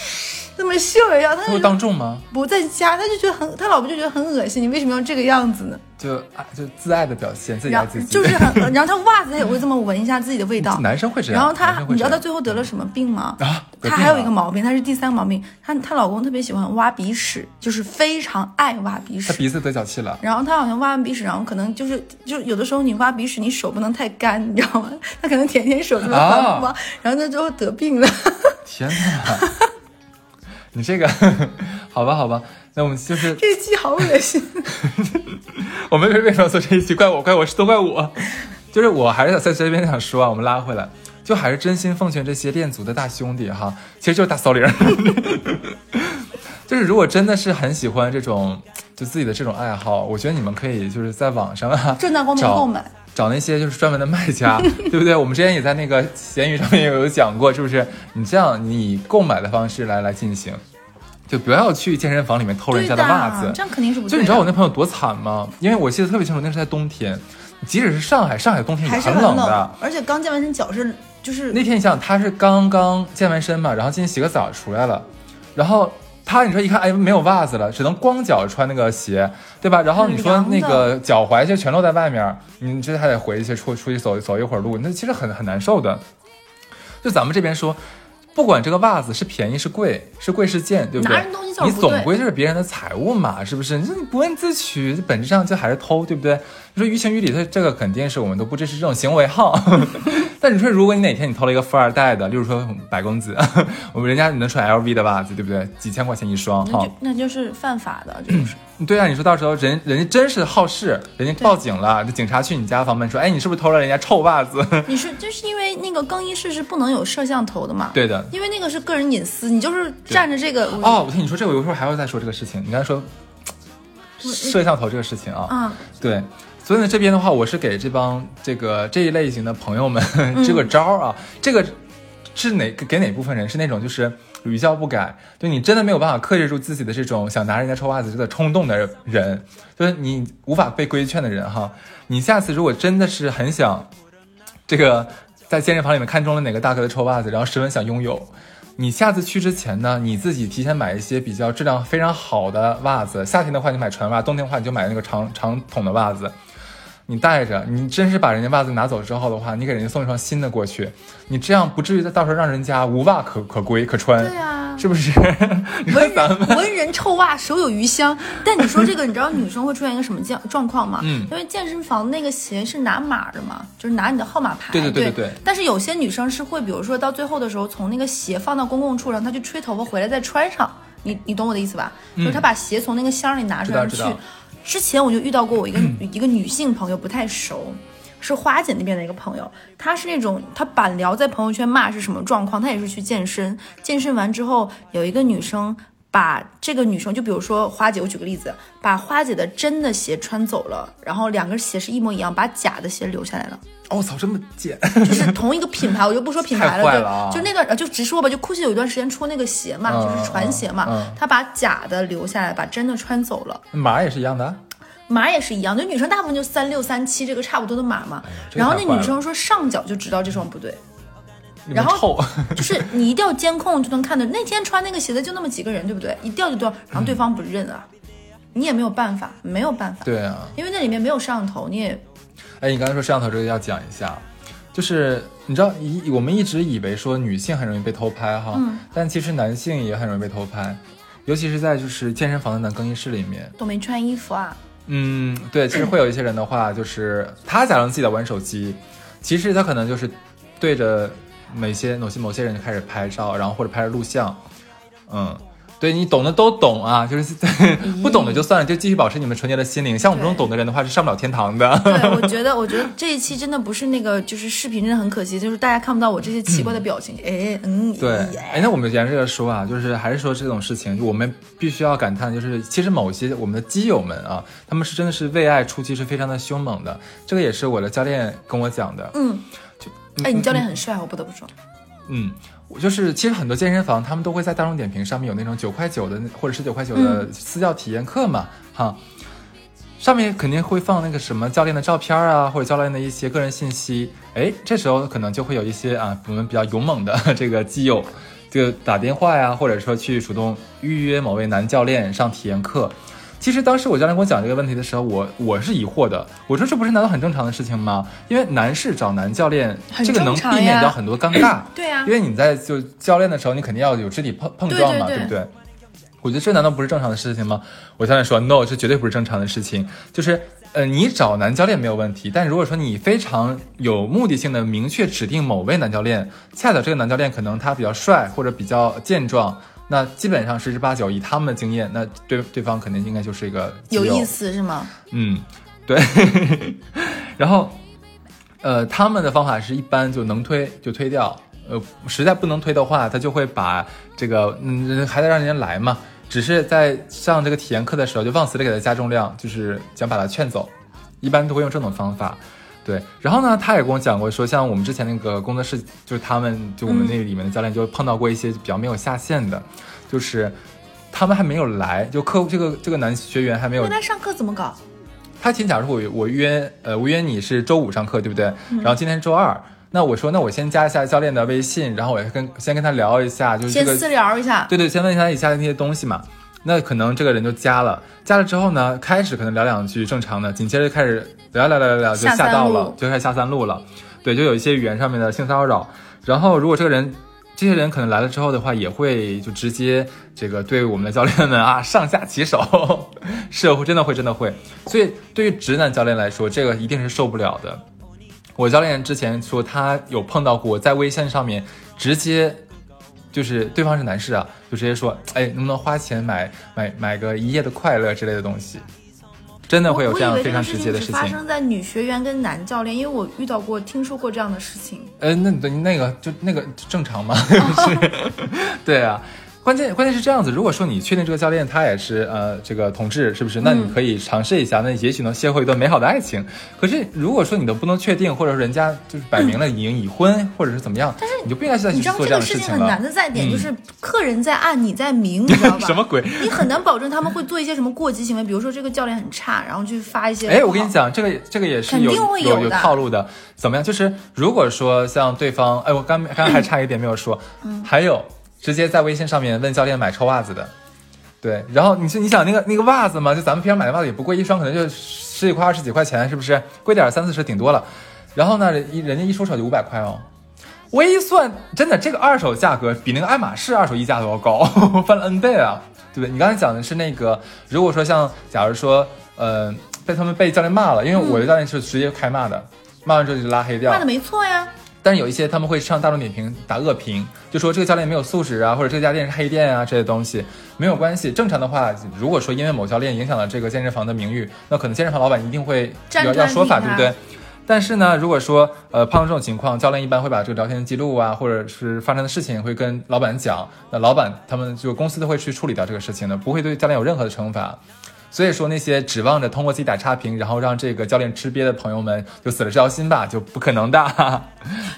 这么嗅一下，他他会就当众吗？不在家，他就觉得很，他老婆就觉得很恶心，你为什么要这个样子呢？就爱就自爱的表现，自己爱自己。就是很，然后他袜子他也会这么闻一下自己的味道。男生会这样。然后他你知道他最后得了什么病吗？啊，他还有一个毛病，他是第三个毛病，她她老公特别喜欢挖鼻屎，就是非常爱挖鼻屎。他鼻子得脚气了。然后他好像挖完鼻屎，然后可能就是就有的时候你挖鼻屎，你手不能太干，你知道吗？他可能舔舔手这么啊挖挖，然后他最后得病了。天哪！你这个，好吧，好吧，那我们就是这一期好恶心。我们为为什么要做这一期？怪我，怪我，是都怪我。就是我还是在这边想说啊，我们拉回来，就还是真心奉劝这些练足的大兄弟哈，其实就是大骚灵儿。就是如果真的是很喜欢这种就自己的这种爱好，我觉得你们可以就是在网上啊正大光明找购买。找那些就是专门的卖家，对不对？我们之前也在那个闲鱼上面有讲过，是不是？你这样你以购买的方式来来进行，就不要去健身房里面偷人，家的袜子。这样肯定是不对。就你知道我那朋友多惨吗？因为我记得特别清楚，那是在冬天，即使是上海，上海冬天也很冷的。而且刚健完身脚是就是那天你想，他是刚刚健完身嘛，然后进去洗个澡出来了，然后他你说一看，哎，没有袜子了，只能光脚穿那个鞋，对吧？然后你说那个脚踝就全露在外面，你这还得回去出出去走走一会儿路，那其实很很难受的。就咱们这边说。不管这个袜子是便宜是贵，是贵是贱，对不对拿人东西？就是你总归就是别人的财物嘛，是不是？你不问自取，本质上就还是偷，对不对？你说于情于理，他这个肯定是我们都不支持这种行为哈。但你说，如果你哪天你偷了一个富二代的，例如说白公子，我们人家能穿 LV 的袜子，对不对？几千块钱一双哈那就。那就是犯法的，就是对啊，你说到时候人人家真是好事，人家报警了，这警察去你家房门说，哎，你是不是偷了人家臭袜子？你是就是因为那个更衣室是不能有摄像头的嘛？对的。因为那个是个人隐私，你就是站着这个哦，我听你说这个，我一会儿还要再说这个事情。你刚才说摄像头这个事情啊，啊，对，所以呢，这边的话，我是给这帮这个这一类型的朋友们 支个招儿啊。这个是哪给哪部分人？是那种就是屡教不改，就你真的没有办法克制住自己的这种想拿人家臭袜子这个冲动的人，就是你无法被规劝的人哈。你下次如果真的是很想这个在健身房里面看中了哪个大哥的臭袜子，然后十分想拥有，你下次去之前呢，你自己提前买一些比较质量非常好的袜子。夏天的话你买船袜，冬天的话你就买那个长长筒的袜子。你带着，你真是把人家袜子拿走之后的话，你给人家送一双新的过去，你这样不至于到时候让人家无袜可可归可穿，对啊，是不是？你说文咱们人闻人臭袜，手有余香。但你说这个，你知道女生会出现一个什么状状况吗？嗯因为健身房那个鞋是拿码的嘛，就是拿你的号码牌。对对对对对对但是有些女生是会，比如说到最后的时候，从那个鞋放到公共处，让她去吹头发，回来再穿上。你你懂我的意思吧？就是她把鞋从那个箱里拿出来去嗯知道知道。之前我就遇到过我一个、一个女性朋友，不太熟。是花姐那边的一个朋友，她是那种她板聊在朋友圈骂是什么状况？她也是去健身，健身完之后有一个女生把这个女生，就比如说花姐，我举个例子，把花姐的真的鞋穿走了，然后两个鞋是一模一样，把假的鞋留下来了，哦我操，这么贱！就是同一个品牌，我就不说品牌了，太坏了啊对，就那段呃就直说吧，就 GUCCI 有一段时间出那个鞋嘛，嗯就是船鞋嘛，嗯嗯她把假的留下来，把真的穿走了。码也是一样的，码也是一样，就女生大部分就三六三七这个差不多的码嘛。哎然后那女生说上脚就知道这双不对，你然后。就是你一调监控就能看到，那天穿那个鞋的就那么几个人，对不对？一调就调，然后对方不认啊，你也没有办法，没有办法，对啊，因为那里面没有摄像头，你也哎，你刚才说摄像头这个要讲一下，就是你知道，一我们一直以为说女性很容易被偷拍哈，嗯但其实男性也很容易被偷拍，尤其是在就是健身房的男更衣室里面。都没穿衣服啊。嗯，对，其实会有一些人的话，就是他假装自己在玩手机，其实他可能就是对着某些某些某些人就开始拍照，然后或者拍着录像，嗯。对你懂的都懂啊，就是 不懂的就算了，就继续保持你们纯洁的心灵。像我们这种懂的人的话，是上不了天堂的。对，我觉得，我觉得这一期真的不是那个，就是视频，真的很可惜，就是大家看不到我这些奇怪的表情。哎，嗯，对，哎哎，那我们沿着这个说啊，就是还是说这种事情，就我们必须要感叹，就是其实某些我们的基友们啊，他们是真的是为爱出击，是非常的凶猛的。这个也是我的教练跟我讲的。嗯，哎，你教练很帅，我不得不说。嗯，我就是其实很多健身房他们都会在大众点评上面有那种九块九的或者十九块九的私教体验课嘛，哈。上面肯定会放那个什么教练的照片啊，或者教练的一些个人信息。哎，这时候可能就会有一些啊，我们比较勇猛的 这个基友，就打电话呀，或者说去主动预约某位男教练上体验课。其实当时我教练跟我讲这个问题的时候，我我是疑惑的。我说这不是难道很正常的事情吗？因为男士找男教练，这个能避免掉很多尴尬。对啊因为你在就教练的时候，你肯定要有肢体碰碰撞嘛，对不对？我觉得这难道不是正常的事情吗？我教练说，no，这绝对不是正常的事情。就是，呃，你找男教练没有问题，但如果说你非常有目的性的明确指定某位男教练，恰巧这个男教练可能他比较帅或者比较健壮，那基本上十之八九以他们的经验，那对对方肯定应该就是一个有意思是吗？嗯，对。然后，呃，他们的方法是一般就能推就推掉，呃，实在不能推的话，他就会把这个，嗯，还得让人家来嘛。只是在上这个体验课的时候，就往死里给他加重量，就是想把他劝走。一般都会用这种方法。对，然后呢，他也跟我讲过说，像我们之前那个工作室，就是他们就我们那里面的教练就碰到过一些比较没有下线的，就是他们还没有来，就客户这个这个男学员还没有那他上课怎么搞？他今天假如说我我约呃我约你是周五上课对不对？然后今天是周二，那我说那我先加一下教练的微信，然后我跟先跟他聊一下，就是这个先私聊一下。对对，先问一下以下的那些东西嘛。那可能这个人就加了，加了之后呢，开始可能聊两句正常的，紧接着开始聊聊聊聊聊就下道了，就开始下三路了。对，就有一些语言上面的性骚扰。然后如果这个人，这些人可能来了之后的话，也会就直接这个对我们的教练们啊 上下其手，是会真的会真的会。所以对于直男教练来说，这个一定是受不了的。我教练之前说他有碰到过在微信上面直接就是对方是男士啊，就直接说，哎，能不能花钱买买买个一夜的快乐之类的东西，真的会有这样非常直接的事情发。生在女学员跟男教练，因为我遇到过、听说过这样的事情。呃，那那那个就那个正常吗？对啊，关键关键是这样子，如果说你确定这个教练他也是呃这个同志，是不是？那你可以尝试一下，那也许能邂逅一段美好的爱情。可是如果说你都不能确定，或者说人家就是摆明了已经已婚，或者是怎么样，但是你就不应该再去做这样的这个事情很事情了。难的在点，嗯就是客人在暗，你在明，你知道吧？什么鬼？你很难保证他们会做一些什么过激行为，比如说这个教练很差，然后去发一些。哎，我跟你，讲，这个这个也是有肯定会有有的套路的。怎么样？就是如果说像对方，哎，我刚刚刚还 差一点没有说，嗯还有直接在微信上面问教练买臭袜子的，对，然后你说你想那个那个袜子嘛，就咱们平常买的袜子也不贵，一双可能就十几块二十几块钱，是不是？贵点三四十顶多了。然后呢，人人家一出手就五百块哦。我一算，真的，这个二手价格比那个爱马仕二手溢价都要高，翻了 N 倍啊，对不对？你刚才讲的是那个，如果说像，假如说，呃，被他们被教练骂了，因为我的教练是直接开骂的，骂完之后就拉黑掉骂。的没错呀。但是有一些他们会上大众点评打恶评，就说这个教练没有素质啊，或者这家店是黑店啊这些东西，没有关系。正常的话，如果说因为某教练影响了这个健身房的名誉，那可能健身房老板一定会要要说法，对不对？但是呢，如果说呃碰到这种情况，教练一般会把这个聊天记录啊，或者是发生的事情会跟老板讲，那老板他们就公司都会去处理掉这个事情的，不会对教练有任何的惩罚。所以说那些指望着通过自己打差评，然后让这个教练吃瘪的朋友们就死了这条心吧，就不可能的。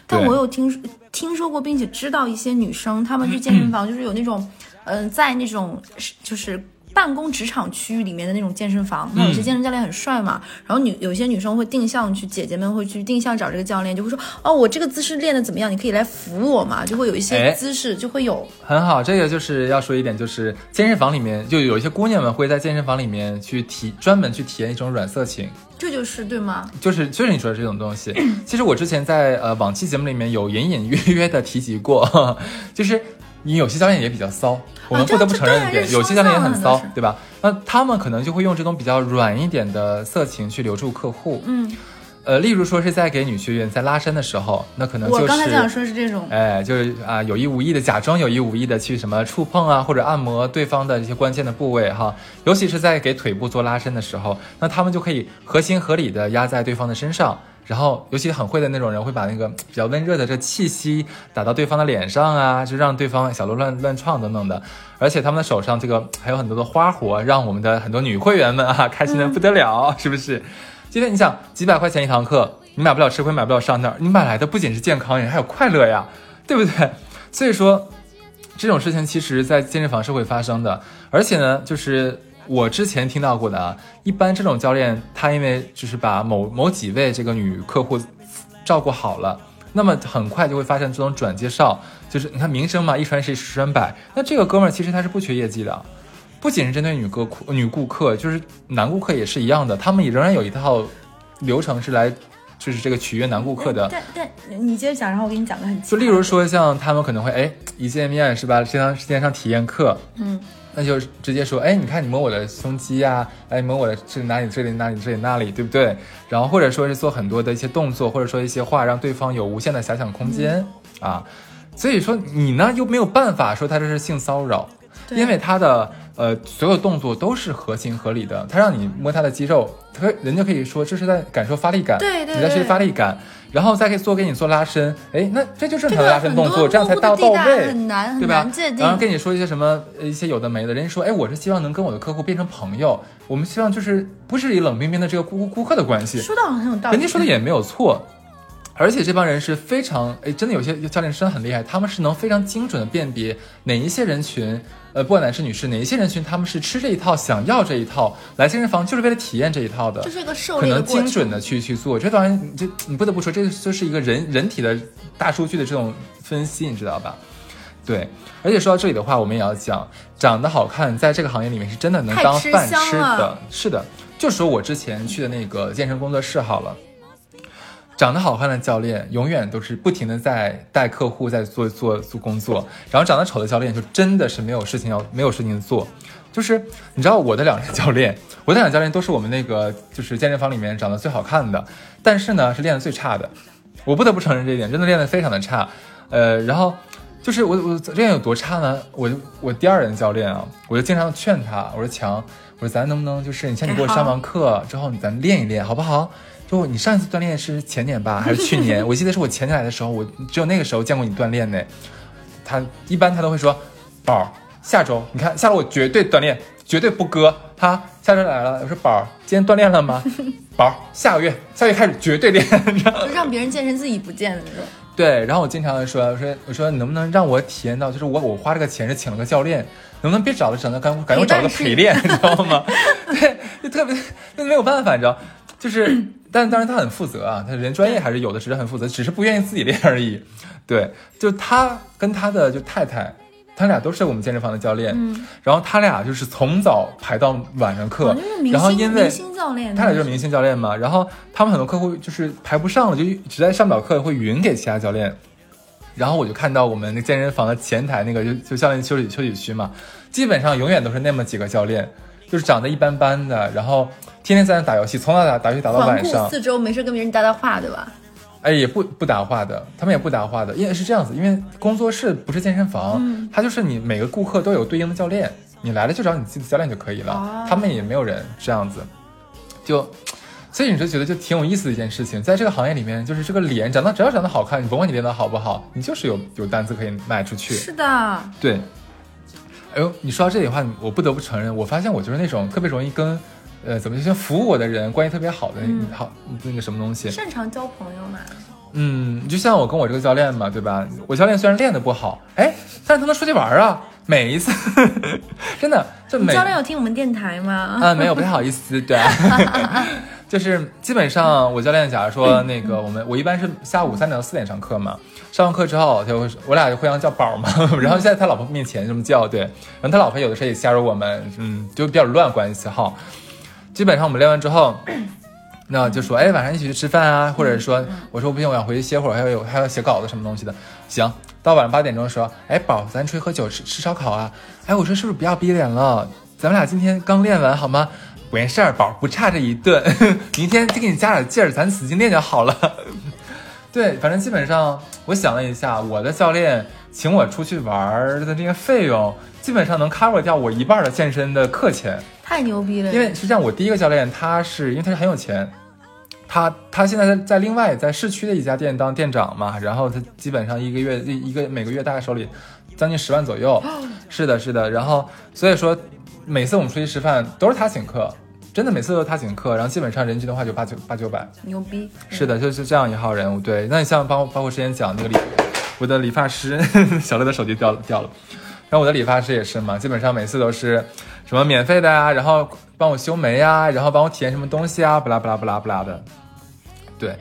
对但我有听说听说过，并且知道一些女生，她们去健身房，就是有那种，嗯、在那种就是。办公职场区域里面的那种健身房，那有些健身教练很帅嘛，然后女有些女生会定向去，姐姐们会去定向找这个教练，就会说哦，我这个姿势练的怎么样？你可以来扶我嘛，就会有一些哎姿势就会有，很好，这个就是要说一点，就是健身房里面就有一些姑娘们会在健身房里面去体专门去体验一种软色情，这就是对吗？就是就是你说的这种东西。其实我之前在呃往期节目里面有隐隐约约的提及过，就是你有些教练也比较骚，我们不得不承认一点，有些教练也很骚对吧？那他们可能就会用这种比较软一点的色情去留住客户，嗯，呃，例如说是在给女学员在拉伸的时候，那可能就是我刚才想说是这种，哎，就是啊，有意无意的假装有意无意的去什么触碰啊，或者按摩对方的一些关键的部位哈，尤其是在给腿部做拉伸的时候，那他们就可以合情合理的压在对方的身上，然后尤其很会的那种人会把那个比较温热的这气息打到对方的脸上啊，就让对方小鹿乱乱撞等等的，而且他们的手上这个还有很多的花活，让我们的很多女会员们啊开心的不得了，是不是？今天你想几百块钱一堂课，你买不了吃亏，买不了上当，你买来的不仅是健康，也还有快乐呀，对不对？所以说，这种事情其实在健身房是会发生的，而且呢，就是我之前听到过的啊，一般这种教练他因为就是把某某几位这个女客户照顾好了。那么很快就会发现这种转介绍，就是你看名声嘛，一传十，十传百。那这个哥们儿其实他是不缺业绩的，不仅是针对女客、女顾客，就是男顾客也是一样的，他们也仍然有一套流程是来，就是这个取悦男顾客的。但但你接着讲，然后我给你讲个很就例如说，像他们可能会哎一见面是吧，这堂时间上体验课，嗯，那就直接说，哎，你看你摸我的胸肌呀、哎摸我的这里哪里这里哪里这里那里，对不对？然后或者说是做很多的一些动作，或者说一些话，让对方有无限的遐想空间、啊。所以说你呢又没有办法说他这是性骚扰，对因为他的呃所有动作都是合情合理的，他让你摸他的肌肉，他人家可以说这是在感受发力感，对对你在学习发力感，然后再可以做给你做拉伸，哎，那这就正常的拉伸动作，多这样才到到位，很难很对吧？然后跟你说一些什么呃一些有的没的，人家说，哎，我是希望能跟我的客户变成朋友，我们希望就是不是以冷冰冰的这个顾顾客的关系，说的好像很有道理，人家说的也没有错，而且这帮人是非常哎，真的有些教练真的很厉害，他们是能非常精准的辨别哪一些人群，呃，不管男士女士，哪一些人群他们是吃这一套，想要这一套，来健身房就是为了体验这一套的就，是一个狩可能。精准的去去做。这当然，这你不得不说，这就是一个人人体的大数据的这种分析，你知道吧？对，而且说到这里的话，我们也要讲，长得好看，在这个行业里面是真的能当饭吃的了。是的，就说我之前去的那个健身工作室好了。长得好看的教练永远都是不停的在带客户在做做做工作，然后长得丑的教练就真的是没有事情要没有事情做。就是你知道我的两任教练，我的两个教练都是我们那个就是健身房里面长得最好看的，但是呢是练得最差的，我不得不承认这一点，真的练得非常的差。呃，然后就是我我练有多差呢？我就我第二任教练啊，我就经常劝他，我说强，我说咱能不能就是你先你给我上完课之后，咱练一练好不好？就你上一次锻炼是前年吧，还是去年？我记得是我前年来的时候，我只有那个时候见过你锻炼呢。他一般他都会说，宝儿，下周你看下周我绝对锻炼，绝对不割。他下周来了，我说宝儿，今天锻炼了吗？宝儿，下个月下个月开始绝对练，就让别人健身自己不健的那种。对，然后我经常说，我说我说你能不能让我体验到，就是我我花这个钱是请了个教练，能不能别找了整的感感觉我找了个陪练，你知道吗？对，就特别那没有办法，你知道，就是，但当然他很负责啊，他人专业还是有的，只是很负责，只是不愿意自己练而已。对，就他跟他的就太太。他俩都是我们健身房的教练，嗯然后他俩就是从早排到晚上课，然后因为他俩就是明星教练嘛，然后他们很多客户就是排不上了，就实在上不了课，会匀给其他教练。然后我就看到我们那健身房的前台那个就就教练休息休息区嘛，基本上永远都是那么几个教练，就是长得一般般的，然后天天在那打游戏，从早打打游戏打到晚上，四周，没事跟别人搭搭话，对吧？哎，也不不搭话的，他们也不搭话的，因为是这样子，因为工作室不是健身房，嗯。它就是你每个顾客都有对应的教练，你来了就找你自己的教练就可以了，哦。他们也没有人这样子，就，所以你就觉得就挺有意思的一件事情，在这个行业里面，就是这个脸长得只要长得好看，你甭管你练得好不好，你就是有有单子可以卖出去，是的，对。哎呦，你说到这里的话，我不得不承认，我发现我就是那种特别容易跟，呃，怎么就像服务我的人关系特别好的、嗯好那个什么东西，擅长交朋友嘛。嗯，就像我跟我这个教练嘛，对吧？我教练虽然练得不好，哎，但是他能出去玩啊，每一次，真的就每你教练有听我们电台吗？啊没有不太好意思，对，就是基本上我教练假如说 那个我们我一般是下午三点到四点上课嘛，上完课之后他就会我俩就互相叫宝嘛，然后现在他老婆面前这么叫，对，然后他老婆有的时候也加入我们，嗯，就比较乱关系哈。基本上我们练完之后。那就说，哎，晚上一起去吃饭啊，或者说，我说不行，我想回去歇会儿，还有还要写稿子什么东西的。行，到晚上八点钟说，哎，宝，咱出去喝酒吃吃烧烤啊。哎，我说是不是不要逼脸了？咱们俩今天刚练完好吗？没事儿，宝不差这一顿，明天再给你加点劲儿，咱使劲练就好了。对，反正基本上我想了一下，我的教练请我出去玩儿的这个费用，基本上能 cover 掉我一半的健身的课钱。太牛逼了！因为实际上我第一个教练他是因为他是很有钱，他他现在在在另外在市区的一家店当店长嘛，然后他基本上一个月一一个每个月大概手里将近十万左右，是的，是的，然后所以说每次我们出去吃饭都是他请客，真的每次都是他请客，然后基本上人均的话就八九八九百，牛逼，是的，就是这样一号人物。对，那你像包包括之前讲那个理，我的理发师小乐的手机掉了掉了，然后我的理发师也是嘛，基本上每次都是什么免费的呀、然后帮我修眉呀、然后帮我体验什么东西啊，不拉不拉不拉不拉的。对，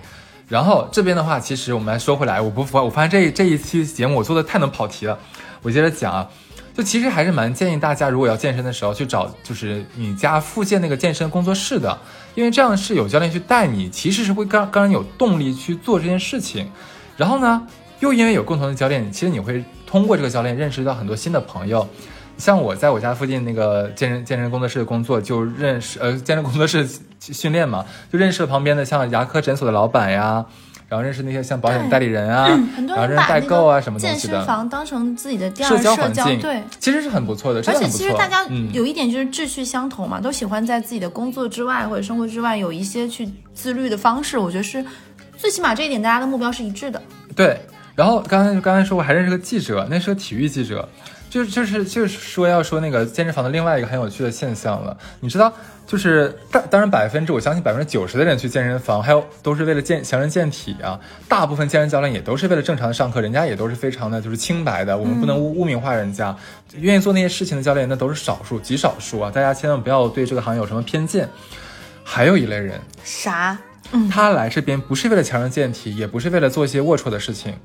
然后这边的话，其实我们来说回来，我不我发现这这一期节目我做的太能跑题了，我接着讲啊。就其实还是蛮建议大家，如果要健身的时候，去找就是你家附近那个健身工作室的，因为这样是有教练去带你，其实是会更让人有动力去做这件事情。然后呢，又因为有共同的教练，其实你会通过这个教练认识到很多新的朋友。像我在我家附近那个健身健身工作室的工作，就认识呃健身工作室训练嘛，就认识了旁边的像牙科诊所的老板呀，然后认识那些像保险代理人啊，很多然后认识代购啊什么东健身。房当成自己的第二社交环境对。其实是很不错的，真而且。其实大家嗯有一点就是志趣相同嘛，都喜欢在自己的工作之外或者生活之外有一些去自律的方式。我觉得是最起码这一点大家的目标是一致的。对，然后刚才刚才说我还认识个记者，那是个体育记者，就是就是就是说要说那个健身房的另外一个很有趣的现象了，你知道，就是当当然百分之我相信百分之九十的人去健身房，还有都是为了健强身健体啊，大部分健身教练也都是为了正常的上课，人家也都是非常的就是清白的，我们不能污污名化人家，愿意做那些事情的教练那都是少数极少数啊，大家千万不要对这个行业有什么偏见。还有一类人，啥？他来这边不是为了强身健体，也不是为了做一些龌龊的事情，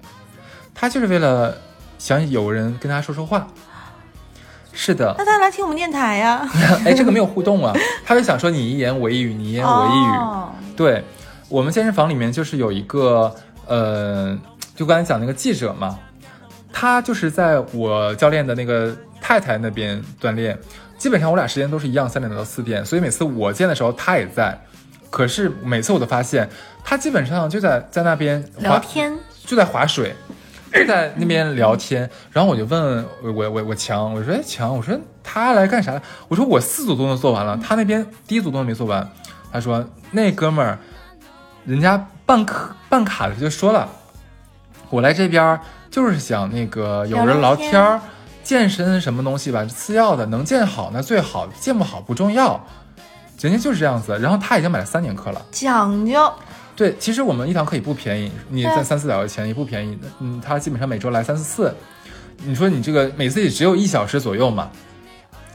他就是为了想有人跟他说说话。是的，那他来听我们电台呀、哎，这个没有互动啊，他就想说你一言我一语，你一言我一语。哦。对，我们健身房里面就是有一个呃，就刚才讲那个记者嘛，他就是在我教练的那个太太那边锻炼，基本上我俩时间都是一样，三点到四点，所以每次我见的时候他也在，可是每次我都发现他基本上就在在那边滑聊天，就在划水，就在那边聊天。然后我就问我我我我强，我说哎强，我说他来干啥？我说我四组动作做完了，他那边第一组动作没做完。他说那哥们儿，人家办卡办卡的就说了，我来这边就是想那个有人聊天儿。健身什么东西吧，次要的，能健好那最好，健不好不重要，人家就是这样子。然后他已经买了三年课了。讲究。对，其实我们一堂课也不便宜，你在三四百块钱也不便宜。嗯，他基本上每周来三四次，你说你这个每次也只有一小时左右嘛，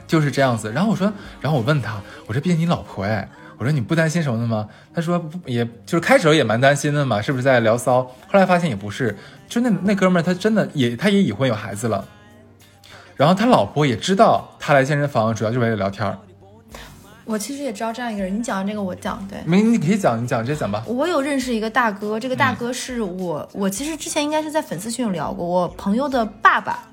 就是这样子。然后我说，然后我问他，我说毕竟你老婆哎，我说你不担心什么的吗？他说不，也就是开始也蛮担心的嘛，是不是在聊骚？后来发现也不是，就那那哥们儿他真的也他也已婚有孩子了，然后他老婆也知道他来健身房主要就是为了聊天儿。我其实也知道这样一个人，你讲完这个我讲对。没，你可以讲，你讲直接讲吧。我有认识一个大哥，这个大哥是我，我其实之前应该是在粉丝群有聊过，我朋友的爸爸。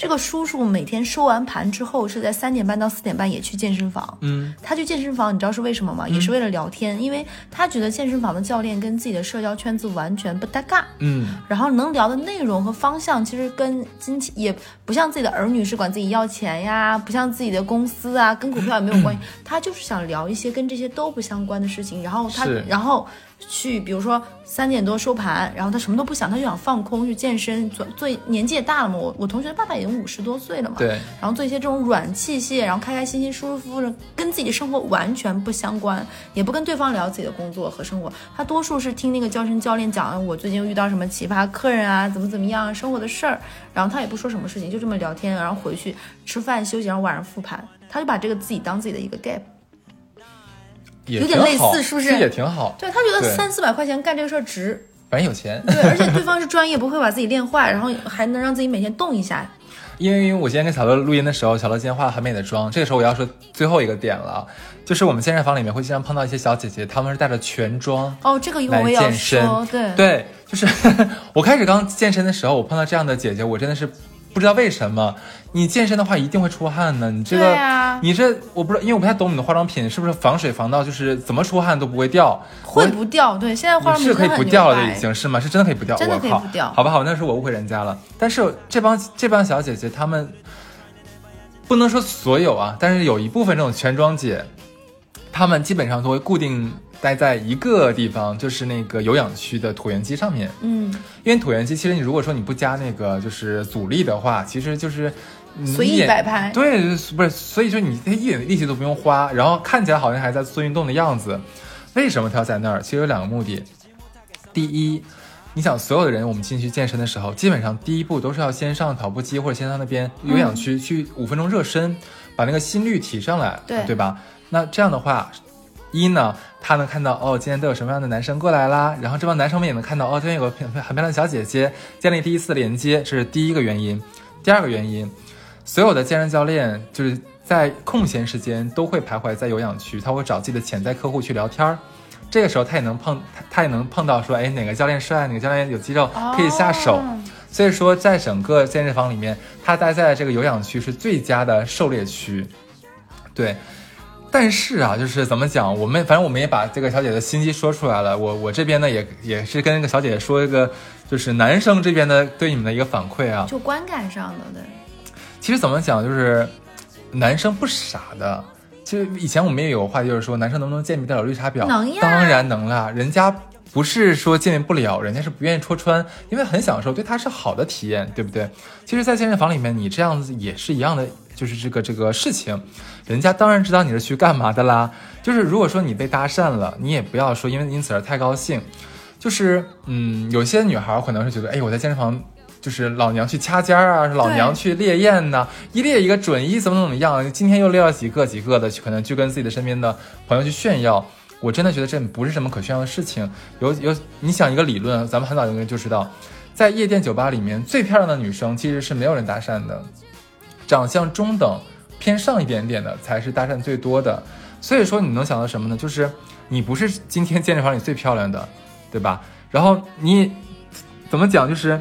这个叔叔每天收完盘之后，是在三点半到四点半也去健身房。嗯，他去健身房，你知道是为什么吗？也是为了聊天，因为他觉得健身房的教练跟自己的社交圈子完全不搭嘎。嗯，然后能聊的内容和方向，其实跟金钱也不像自己的儿女是管自己要钱呀，不像自己的公司啊，跟股票也没有关系。他就是想聊一些跟这些都不相关的事情，然后他，然后去，比如说三点多收盘，然后他什么都不想，他就想放空去健身，做做年纪也大了嘛。我我同学的爸爸已经五十多岁了嘛，对，然后做一些这种软器械，然后开开心心、舒舒服服的，跟自己的生活完全不相关，也不跟对方聊自己的工作和生活。他多数是听那个健身教练讲，我最近遇到什么奇葩客人啊，怎么怎么样，生活的事儿。然后他也不说什么事情，就这么聊天，然后回去吃饭休息，然后晚上复盘。他就把这个自己当自己的一个 gap。也有点类似是不是这也挺好。对他觉得三四百块钱干这个事儿值。反正有钱。对，而且对方是专业，不会把自己练坏，然后还能让自己每天动一下。因为我今天跟小乐录音的时候，小乐今天化了很美的妆。这个时候我要说最后一个点了，就是我们健身房里面会经常碰到一些小姐姐，她们是带着全妆哦，这个一会来儿我也要说，。对对，就是 我开始刚健身的时候，我碰到这样的姐姐，我真的是不知道为什么。你健身的话一定会出汗呢，你这个，啊你这我不知道，因为我不太懂你的化妆品是不是防水防到，就是怎么出汗都不会掉。会不掉。对，现在化妆品是可以不掉了已经是吗？是真的可以不掉，真的我靠可以不掉好吧，好，那是我误会人家了。但是这帮这帮小姐姐，她们不能说所有啊，但是有一部分这种全妆姐，她们基本上都会固定待在一个地方，就是那个有氧区的椭圆机上面。嗯，因为椭圆机其实你如果说你不加那个就是阻力的话，其实就是。你随意摆拍对，不是，所以说你一点力气都不用花，然后看起来好像还在做运动的样子。为什么他要在那儿？其实有两个目的。第一，你想所有的人，我们进去健身的时候，基本上第一步都是要先上跑步机或者先上那边有氧区、去五分钟热身，把那个心率提上来，对对吧？那这样的话，一呢，他能看到哦，今天都有什么样的男生过来啦，然后这帮男生们也能看到哦，今天有个很很漂亮的小姐姐，建立第一次的连接，这是第一个原因。第二个原因，所有的健身教练就是在空闲时间都会徘徊在有氧区，他会找自己的潜在客户去聊天儿。这个时候他也能碰，他他也能碰到说，哎，哪个教练帅，哪个教练有肌肉，可以下手。哦所以说，在整个健身房里面，他待在这个有氧区是最佳的狩猎区。对，但是啊，就是怎么讲，我们反正我们也把这个小姐的心机说出来了。我我这边呢，也也是跟那个小姐姐说一个，就是男生这边的对你们的一个反馈啊。就观感上的，对，其实怎么讲，就是男生不傻的。其实以前我们也有话，就是说男生能不能鉴别得了绿茶婊？能呀当然能啦，人家不是说见面不了，人家是不愿意戳穿，因为很享受，对他是好的体验，对不对？其实，在健身房里面，你这样子也是一样的，就是这个这个事情，人家当然知道你是去干嘛的啦。就是如果说你被搭讪了，你也不要说因为因此而太高兴。就是嗯，有些女孩可能是觉得，哎，我在健身房。就是老娘去掐尖儿啊，老娘去烈焰呐、一列一个准，一怎么怎么样，今天又列了几个几个的，可能就跟自己的身边的朋友去炫耀。我真的觉得这不是什么可炫耀的事情。有有，你想一个理论，咱们很早就就知道，在夜店酒吧里面，最漂亮的女生其实是没有人搭讪的，长相中等偏上一点点的才是搭讪最多的。所以说，你能想到什么呢？就是你不是今天健身房里最漂亮的，对吧？然后你怎么讲？就是。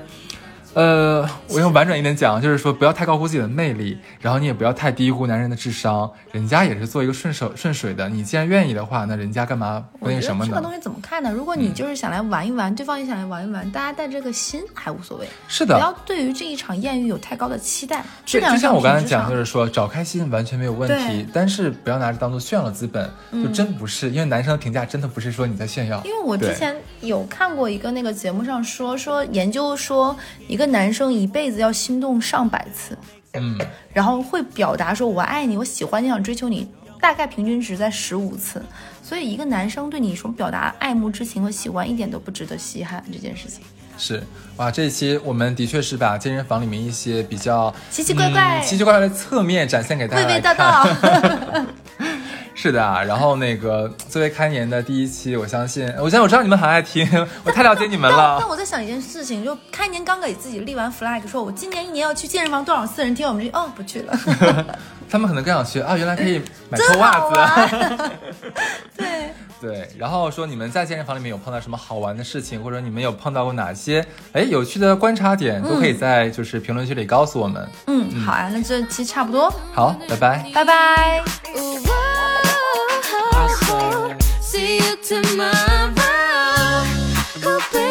呃，我用婉转一点讲，就是说不要太高估自己的魅力，然后你也不要太低估男人的智商，人家也是做一个顺手顺水的。你既然愿意的话，那人家干嘛不那什么呢？这个东西怎么看呢？如果你就是想来玩一玩，对方也想来玩一玩，大家带这个心还无所谓，是的，不要对于这一场艳遇有太高的期待。质对，量上就像我刚才讲，就是说找开心完全没有问题，但是不要拿着当做炫耀的资本，就真不是，因为男生的评价真的不是说你在炫耀，因为我之前有看过一个那个节目上说说研究说一个男生一辈子要心动上百次，嗯，然后会表达说我爱你，我喜欢你，想追求你，大概平均值在十五次。所以一个男生对你说表达爱慕之情和喜欢，一点都不值得稀罕这件事情。是哇，这一期我们的确是把健身房里面一些比较奇奇怪怪嗯奇奇怪怪的侧面展现给大家来娓娓道。道。是的啊，然后那个作为开年的第一期，我相信，我相信我知道你们很爱听，我太了解你们了但。我在想一件事情，就开年刚给自己立完 flag，说我今年一年要去健身房多少次，人听我们就哦不去了，他们可能更想去啊，原来可以买真臭袜子。玩。对，对，然后说你们在健身房里面有碰到什么好玩的事情，或者你们有碰到过哪些哎有趣的观察点，都可以在就是评论区里告诉我们。嗯，好啊，那这期差不多，好，拜拜。拜拜。see you tomorrow. Hoping